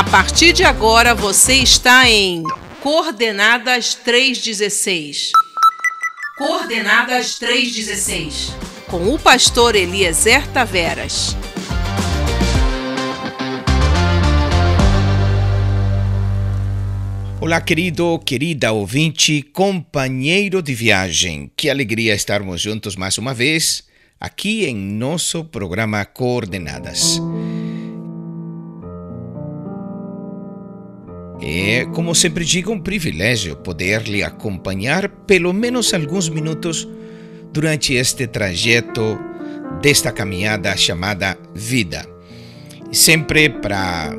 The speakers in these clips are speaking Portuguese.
A partir de agora você está em Coordenadas 316. Coordenadas 316. Com o pastor Eliezer Taveras. Olá, querido, querida ouvinte, companheiro de viagem. Que alegria estarmos juntos mais uma vez aqui em nosso programa Coordenadas. É, como sempre digo, um privilégio poder lhe acompanhar pelo menos alguns minutos durante este trajeto desta caminhada chamada vida. Sempre para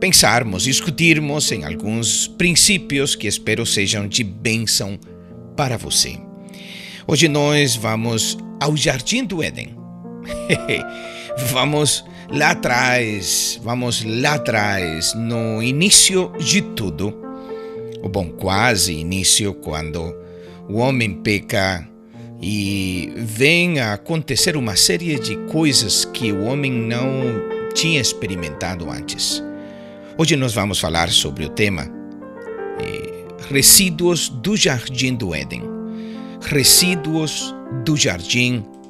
pensarmos, discutirmos em alguns princípios que espero sejam de bênção para você. Hoje nós vamos ao Jardim do Éden. vamos lá atrás, vamos lá atrás, no início de tudo, o bom, quase início, quando o homem peca e vem a acontecer uma série de coisas que o homem não tinha experimentado antes. Hoje nós vamos falar sobre o tema eh, resíduos do Jardim do Éden. Resíduos do Jardim do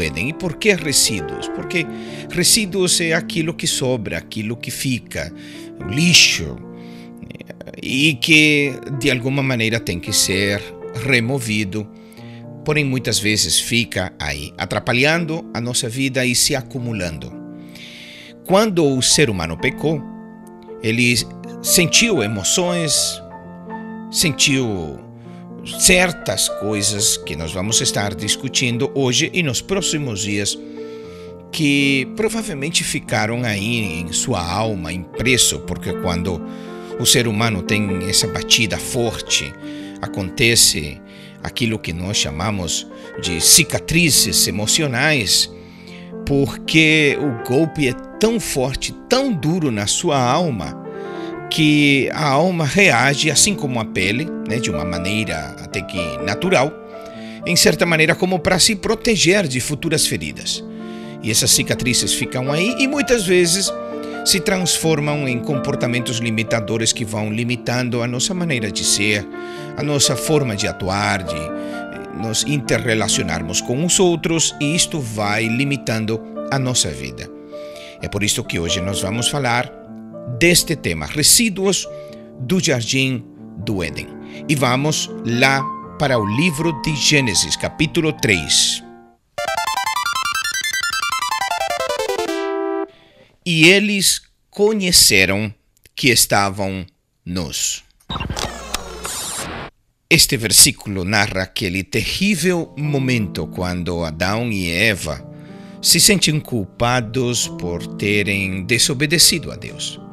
Éden. E por que resíduos? Porque resíduos é aquilo que sobra, aquilo que fica, o lixo, e que de alguma maneira tem que ser removido, porém muitas vezes fica aí, atrapalhando a nossa vida e se acumulando. Quando o ser humano pecou, ele sentiu emoções, sentiu certas coisas que nós vamos estar discutindo hoje e nos próximos dias que provavelmente ficaram aí em sua alma impresso, porque quando o ser humano tem essa batida forte, acontece aquilo que nós chamamos de cicatrizes emocionais, porque o golpe é tão forte, tão duro na sua alma, que a alma reage assim como a pele, né, de uma maneira até que natural, em certa maneira como para se proteger de futuras feridas. E essas cicatrizes ficam aí e muitas vezes se transformam em comportamentos limitadores que vão limitando a nossa maneira de ser, a nossa forma de atuar, de eh, nos interrelacionarmos com os outros, e isto vai limitando a nossa vida. É por isso que hoje nós vamos falar deste tema, resíduos do Jardim do Éden. E vamos lá para o livro de Gênesis, capítulo 3. E eles conheceram que estavam nus. Este versículo narra aquele terrível momento quando Adão e Eva se sentem culpados por terem desobedecido a Deus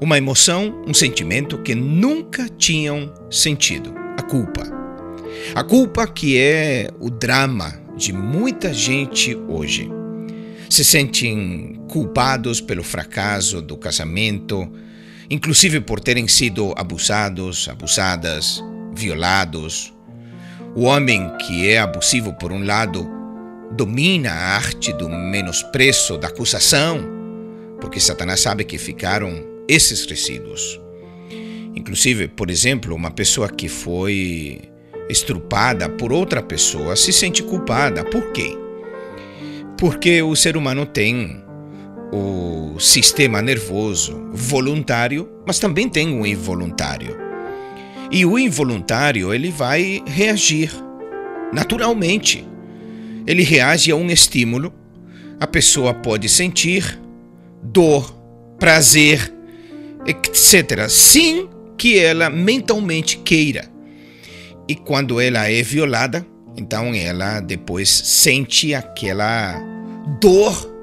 uma emoção, um sentimento que nunca tinham sentido: a culpa. A culpa que é o drama de muita gente hoje. Se sentem culpados pelo fracasso do casamento, inclusive por terem sido abusados, abusadas, violados. O homem que é abusivo, por um lado, domina a arte do menosprezo, da acusação, porque Satanás sabe que ficaram esses resíduos. Inclusive, por exemplo, uma pessoa que foi estrupada por outra pessoa se sente culpada. Por quê? Porque o ser humano tem o sistema nervoso voluntário, mas também tem o involuntário. E o involuntário, ele vai reagir naturalmente. Ele reage a um estímulo. A pessoa pode sentir dor, prazer, etc., sem que ela mentalmente queira. E quando ela é violada, então ela depois sente aquela dor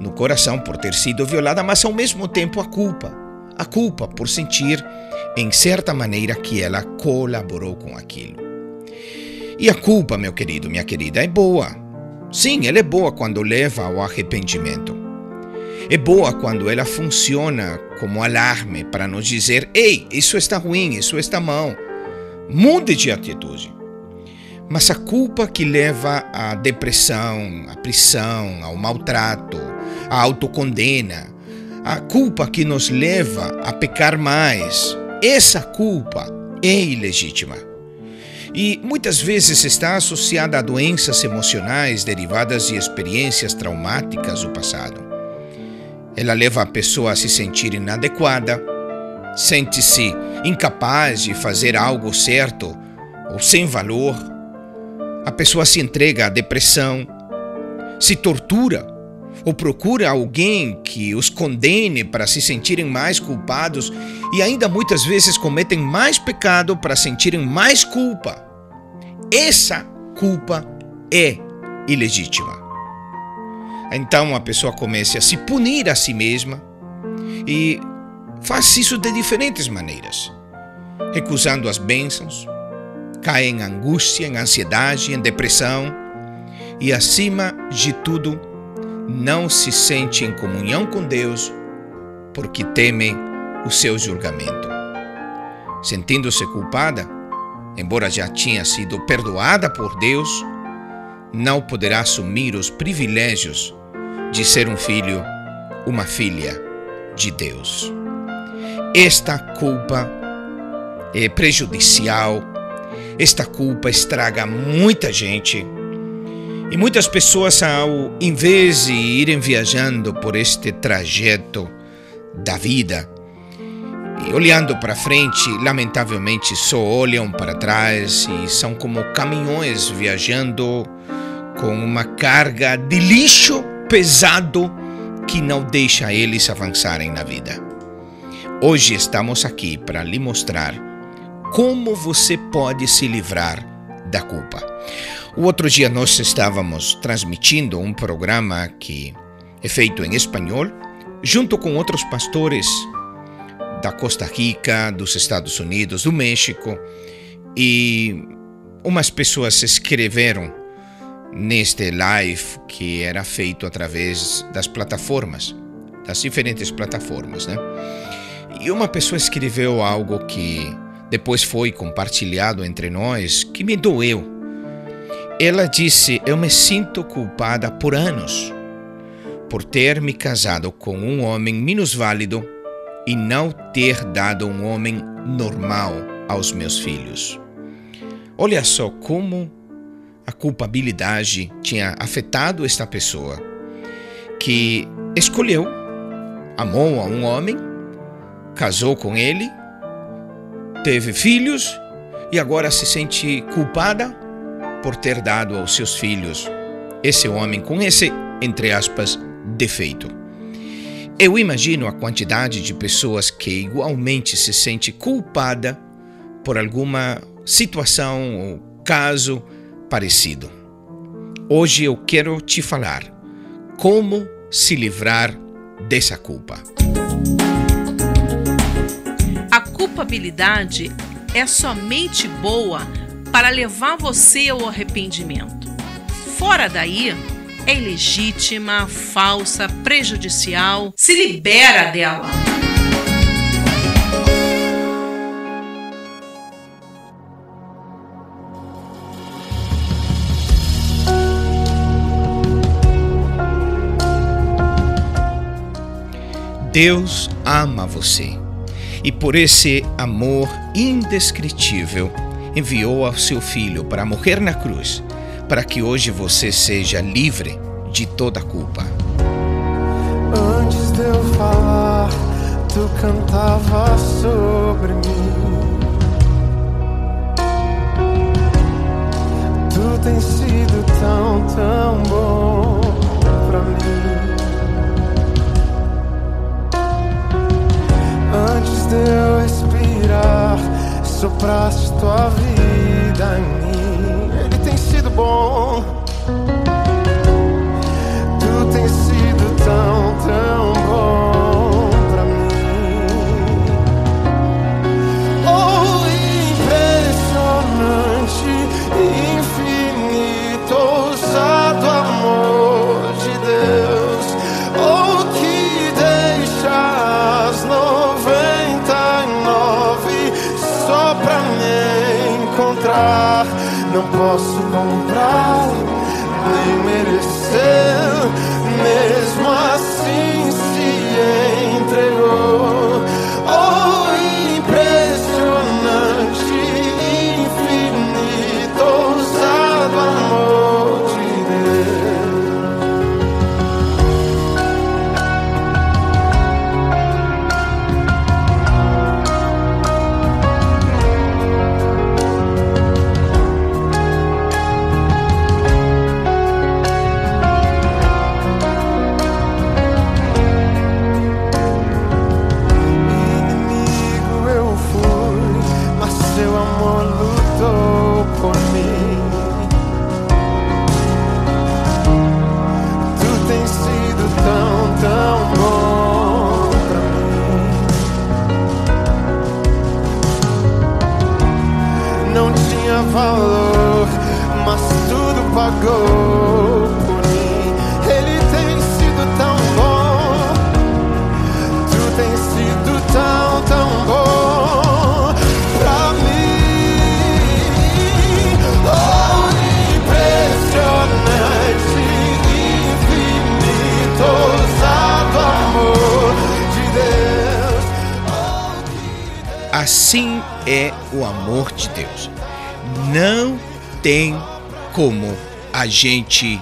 no coração por ter sido violada, mas ao mesmo tempo a culpa. A culpa por sentir, em certa maneira, que ela colaborou com aquilo. E a culpa, meu querido, minha querida, é boa. Sim, ela é boa quando leva ao arrependimento. É boa quando ela funciona como alarme para nos dizer: ei, isso está ruim, isso está mal. Mude de atitude. Mas a culpa que leva à depressão, à prisão, ao maltrato, à autocondena, a culpa que nos leva a pecar mais. Essa culpa é ilegítima. E muitas vezes está associada a doenças emocionais derivadas de experiências traumáticas do passado. Ela leva a pessoa a se sentir inadequada, sente-se incapaz de fazer algo certo ou sem valor. A pessoa se entrega à depressão, se tortura ou procura alguém que os condene para se sentirem mais culpados e ainda muitas vezes cometem mais pecado para sentirem mais culpa. Essa culpa é ilegítima. Então a pessoa começa a se punir a si mesma e faz isso de diferentes maneiras, recusando as bênçãos, cai em angústia, em ansiedade, em depressão e, acima de tudo, não se sente em comunhão com Deus porque teme o seu julgamento. Sentindo-se culpada, embora já tinha sido perdoada por Deus, não poderá assumir os privilégios de ser um filho, uma filha de Deus. Esta culpa é prejudicial, esta culpa estraga muita gente e muitas pessoas, ao invés de irem viajando por este trajeto da vida, e olhando para frente, lamentavelmente só olham para trás e são como caminhões viajando com uma carga de lixo pesado que não deixa eles avançarem na vida. Hoje estamos aqui para lhe mostrar como você pode se livrar da culpa. O outro dia nós estávamos transmitindo um programa que é feito em espanhol, junto com outros pastores da Costa Rica, dos Estados Unidos, do México, e umas pessoas escreveram neste live que era feito através das plataformas, das diferentes plataformas, né? E uma pessoa escreveu algo que depois foi compartilhado entre nós que me doeu ela disse: Eu me sinto culpada por anos por ter me casado com um homem minusválido e não ter dado um homem normal aos meus filhos. Olha só como a culpabilidade tinha afetado esta pessoa que escolheu, amou a um homem, casou com ele, teve filhos e agora se sente culpada por ter dado aos seus filhos esse homem com esse, entre aspas, defeito. Eu imagino a quantidade de pessoas que igualmente se sente culpada por alguma situação ou caso parecido. Hoje eu quero te falar como se livrar dessa culpa. A culpabilidade é somente boa para levar você ao arrependimento. Fora daí, é ilegítima, falsa, prejudicial. Se libera dela. Deus ama você e por esse amor indescritível enviou ao seu filho para morrer na cruz, para que hoje você seja livre de toda culpa. Antes de eu falar, tu cantava sobre mim. Tu tens sido tão, tão bom pra mim. Antes de eu respirar sopraste tua vida em mim. Ele tem sido bom. Tu tens sido tão, tão bom posso comprar, Assim é o amor de Deus. Não tem como a gente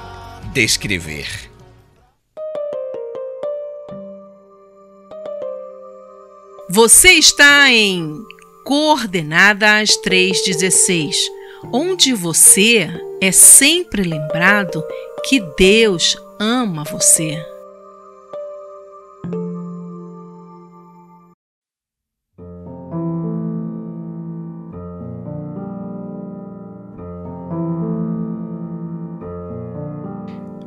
descrever. Você está em Coordenadas 316, onde você é sempre lembrado que Deus ama você.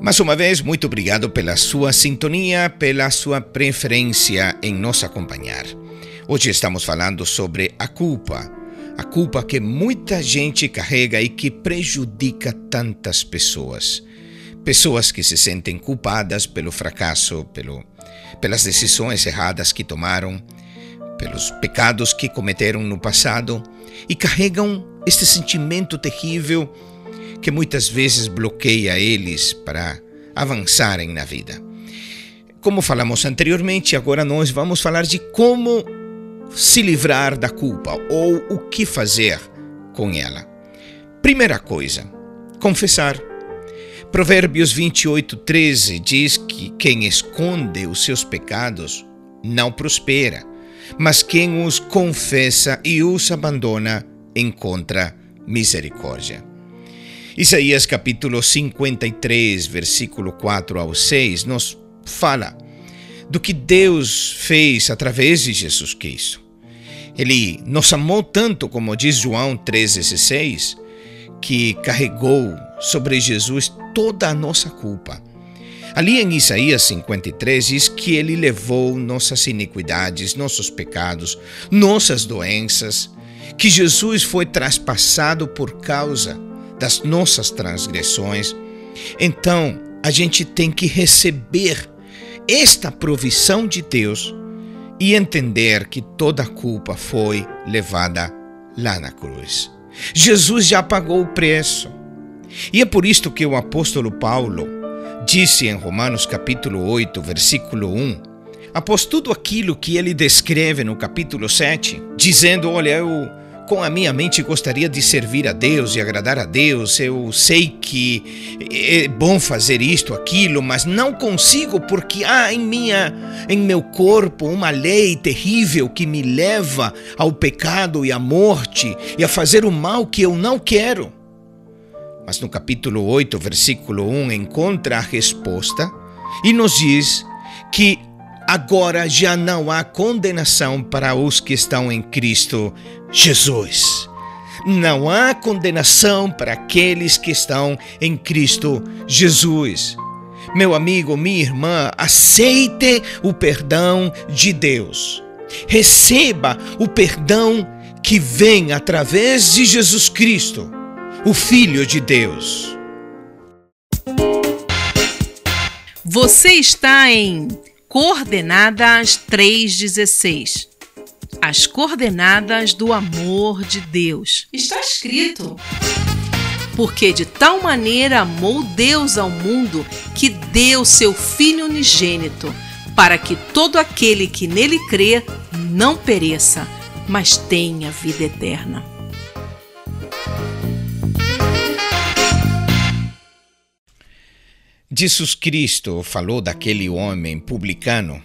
Mais uma vez, muito obrigado pela sua sintonia, pela sua preferência em nos acompanhar. Hoje estamos falando sobre a culpa, a culpa que muita gente carrega e que prejudica tantas pessoas. Pessoas que se sentem culpadas pelo fracasso, pelo, pelas decisões erradas que tomaram, pelos pecados que cometeram no passado e carregam este sentimento terrível que muitas vezes bloqueia eles para avançarem na vida. Como falamos anteriormente, agora nós vamos falar de como se livrar da culpa ou o que fazer com ela. Primeira coisa, confessar. Provérbios 28, 13 diz que quem esconde os seus pecados não prospera, mas quem os confessa e os abandona encontra misericórdia. Isaías capítulo 53, versículo 4 ao 6, nos fala do que Deus fez através de Jesus Cristo. Ele nos amou tanto, como diz João 3,16, que carregou sobre Jesus toda a nossa culpa. Ali em Isaías 53 diz que ele levou nossas iniquidades, nossos pecados, nossas doenças, que Jesus foi traspassado por causa das nossas transgressões. Então, a gente tem que receber esta provisão de Deus e entender que toda a culpa foi levada lá na cruz. Jesus já pagou o preço. E é por isto que o apóstolo Paulo disse em Romanos capítulo 8, versículo 1, após tudo aquilo que ele descreve no capítulo 7, dizendo: Olha, eu com a minha mente gostaria de servir a Deus e agradar a Deus. Eu sei que é bom fazer isto, aquilo, mas não consigo porque há em minha em meu corpo uma lei terrível que me leva ao pecado e à morte e a fazer o mal que eu não quero. Mas no capítulo 8, versículo 1, encontra a resposta e nos diz que agora já não há condenação para os que estão em Cristo Jesus. Não há condenação para aqueles que estão em Cristo Jesus. Meu amigo, minha irmã, aceite o perdão de Deus. Receba o perdão que vem através de Jesus Cristo, o Filho de Deus. Você está em Coordenadas 316. As coordenadas do amor de Deus. Está escrito. Porque de tal maneira amou Deus ao mundo que deu seu Filho unigênito, para que todo aquele que nele crê não pereça, mas tenha vida eterna. Jesus Cristo falou daquele homem publicano,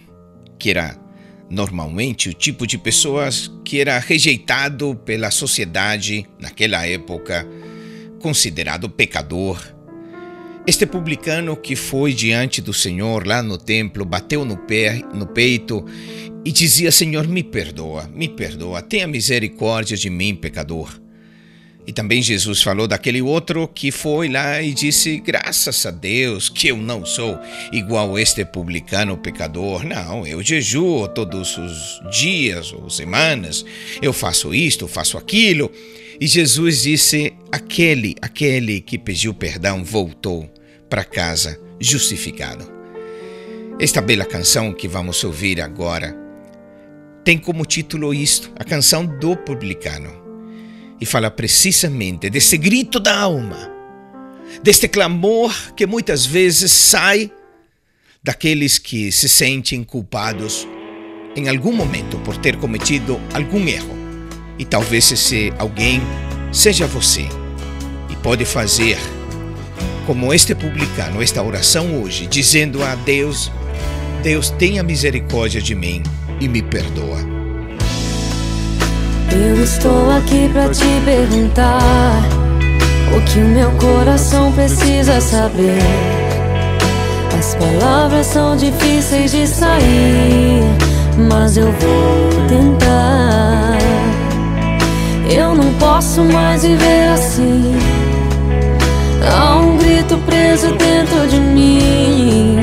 que era normalmente o tipo de pessoas que era rejeitado pela sociedade naquela época, considerado pecador. Este publicano que foi diante do Senhor lá no templo, bateu no, pé, no peito e dizia: Senhor, me perdoa, me perdoa, tenha misericórdia de mim, pecador. E também Jesus falou daquele outro que foi lá e disse: Graças a Deus que eu não sou igual este publicano pecador. Não, eu jejuo todos os dias ou semanas, eu faço isto, faço aquilo. E Jesus disse: Aquele, aquele que pediu perdão voltou para casa justificado. Esta bela canção que vamos ouvir agora tem como título isto, a canção do publicano e fala precisamente desse grito da alma, deste clamor que muitas vezes sai daqueles que se sentem culpados em algum momento por ter cometido algum erro. E talvez esse alguém seja você. E pode fazer como este publicano, esta oração hoje, dizendo a Deus: Deus tenha misericórdia de mim e me perdoa. Eu estou aqui pra te perguntar o que o meu coração precisa saber. As palavras são difíceis de sair, mas eu vou tentar. Eu não posso mais viver assim. Há um grito preso dentro de mim,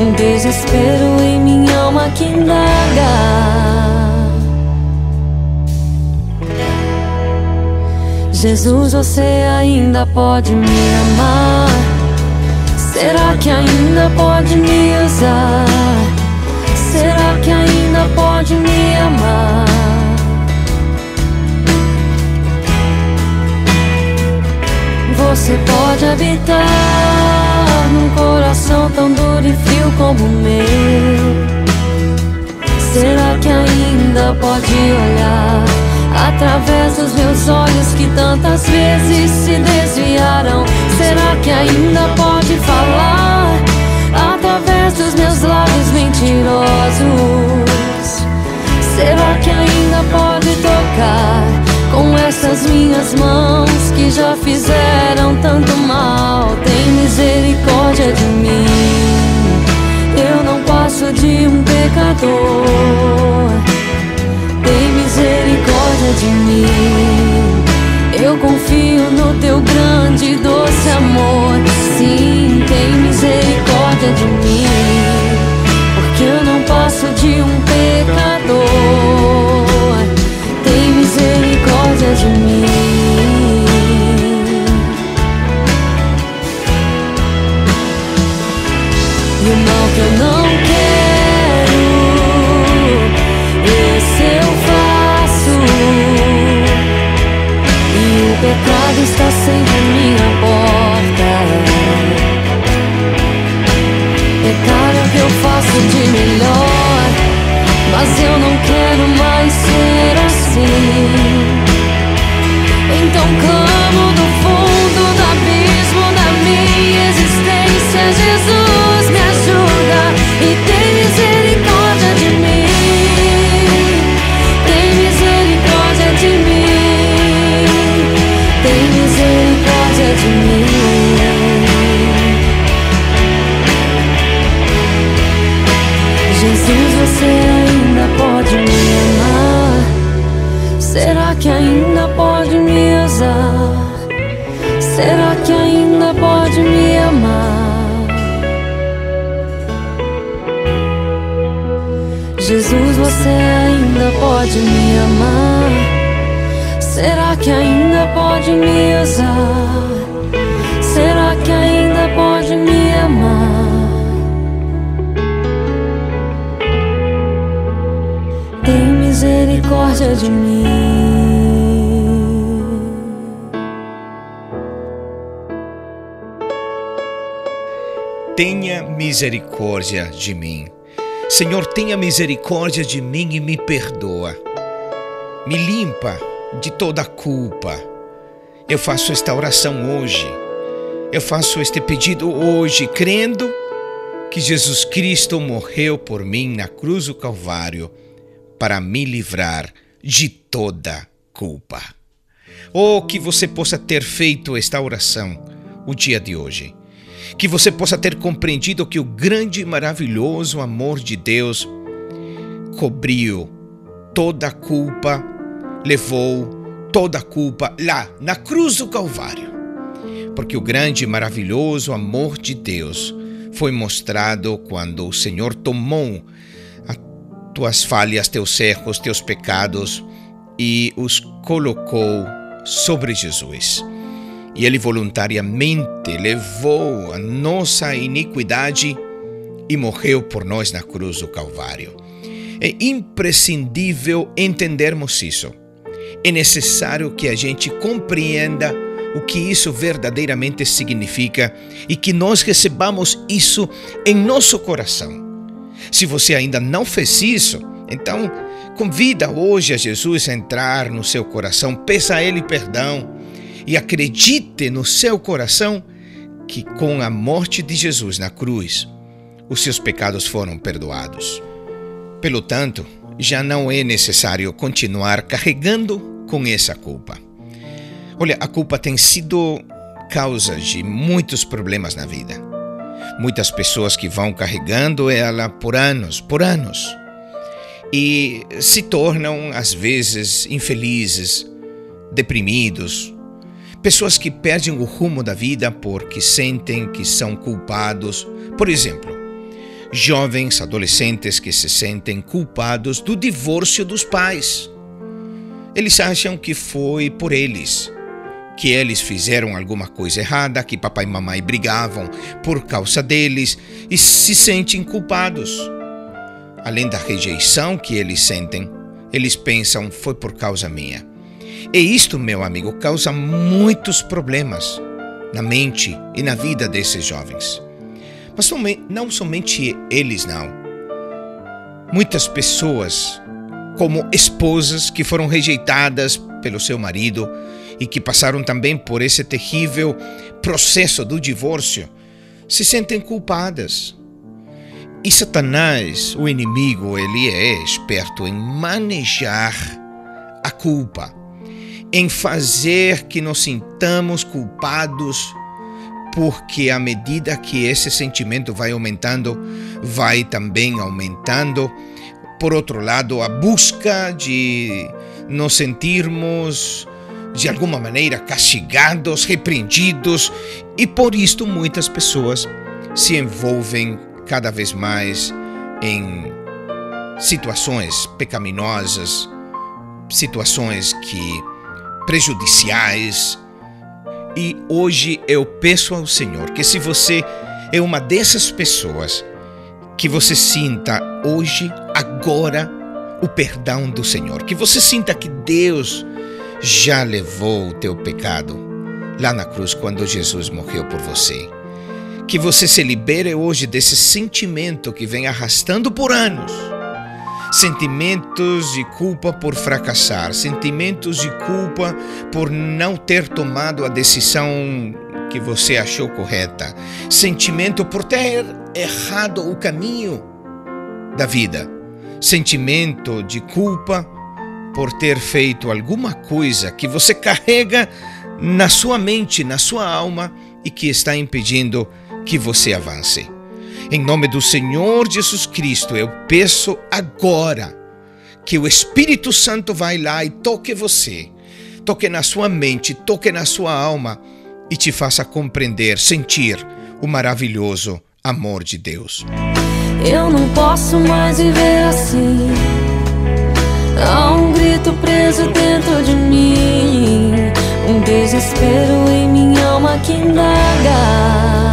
um desespero em minha alma que indaga. Jesus, você ainda pode me amar? Será que ainda pode me usar? Será que ainda pode me amar? Você pode habitar num coração tão duro e frio como o meu. Será que ainda pode olhar? Através dos meus olhos que tantas vezes se desviaram. Será que ainda pode falar através dos meus lábios mentirosos? Será que ainda pode tocar com essas minhas mãos que já fizeram tanto mal? Tem misericórdia de mim. Eu não passo de um pecador Eu confio no teu grande e doce amor. Sim, tem misericórdia de mim. Será que ainda pode me amar? Jesus, você ainda pode me amar? Será que ainda pode me usar? Será que ainda pode me amar? Tem misericórdia de mim. Tenha misericórdia de mim. Senhor, tenha misericórdia de mim e me perdoa. Me limpa de toda culpa. Eu faço esta oração hoje. Eu faço este pedido hoje, crendo que Jesus Cristo morreu por mim na cruz do Calvário para me livrar de toda culpa. Ou oh, que você possa ter feito esta oração o dia de hoje. Que você possa ter compreendido que o grande e maravilhoso amor de Deus cobriu toda a culpa levou toda a culpa lá na cruz do Calvário. Porque o grande e maravilhoso amor de Deus foi mostrado quando o Senhor tomou as tuas falhas, teus erros, teus pecados e os colocou sobre Jesus. E ele voluntariamente levou a nossa iniquidade e morreu por nós na cruz do Calvário. É imprescindível entendermos isso. É necessário que a gente compreenda o que isso verdadeiramente significa e que nós recebamos isso em nosso coração. Se você ainda não fez isso, então convida hoje a Jesus a entrar no seu coração, peça a Ele perdão e acredite no seu coração que com a morte de Jesus na cruz, os seus pecados foram perdoados. Pelo tanto, já não é necessário continuar carregando com essa culpa. Olha, a culpa tem sido causa de muitos problemas na vida. Muitas pessoas que vão carregando ela por anos, por anos, e se tornam, às vezes, infelizes, deprimidos. Pessoas que perdem o rumo da vida porque sentem que são culpados. Por exemplo, jovens, adolescentes que se sentem culpados do divórcio dos pais. Eles acham que foi por eles que eles fizeram alguma coisa errada, que papai e mamãe brigavam por causa deles e se sentem culpados. Além da rejeição que eles sentem, eles pensam foi por causa minha. E isto, meu amigo, causa muitos problemas na mente e na vida desses jovens. Mas não somente eles, não. Muitas pessoas, como esposas que foram rejeitadas pelo seu marido, e que passaram também por esse terrível processo do divórcio se sentem culpadas. E Satanás, o inimigo, ele é esperto em manejar a culpa, em fazer que nos sintamos culpados, porque à medida que esse sentimento vai aumentando, vai também aumentando, por outro lado, a busca de nos sentirmos de alguma maneira castigados, repreendidos, e por isto muitas pessoas se envolvem cada vez mais em situações pecaminosas, situações que prejudiciais. E hoje eu peço ao Senhor que se você é uma dessas pessoas, que você sinta hoje, agora, o perdão do Senhor, que você sinta que Deus já levou o teu pecado lá na cruz quando Jesus morreu por você. Que você se libere hoje desse sentimento que vem arrastando por anos. Sentimentos de culpa por fracassar, sentimentos de culpa por não ter tomado a decisão que você achou correta, sentimento por ter errado o caminho da vida, sentimento de culpa por ter feito alguma coisa que você carrega na sua mente, na sua alma e que está impedindo que você avance. Em nome do Senhor Jesus Cristo, eu peço agora que o Espírito Santo vá lá e toque você, toque na sua mente, toque na sua alma e te faça compreender, sentir o maravilhoso amor de Deus. Eu não posso mais viver assim. Há um grito preso dentro de mim, um desespero em minha alma que indaga.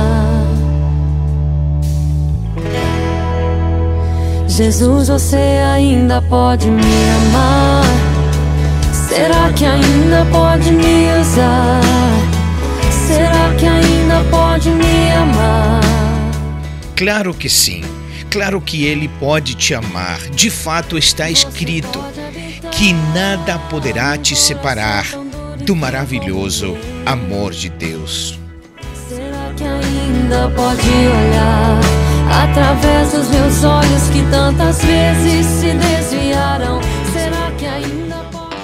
Jesus, você ainda pode me amar? Será que ainda pode me usar? Será que ainda pode me amar? Claro que sim. Claro que Ele pode te amar. De fato está escrito que nada poderá te separar do maravilhoso amor de Deus. Será que ainda pode olhar através dos meus olhos que tantas vezes se desviaram? Será que ainda pode?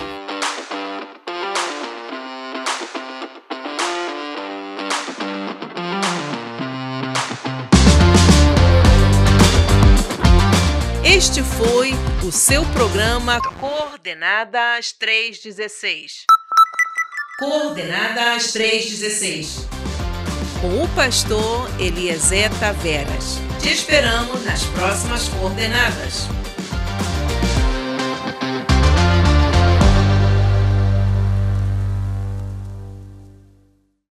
Este foi o seu programa Coordenadas 316. Coordenadas 316. Com o pastor Eliezer Taveras. Te esperamos nas próximas coordenadas.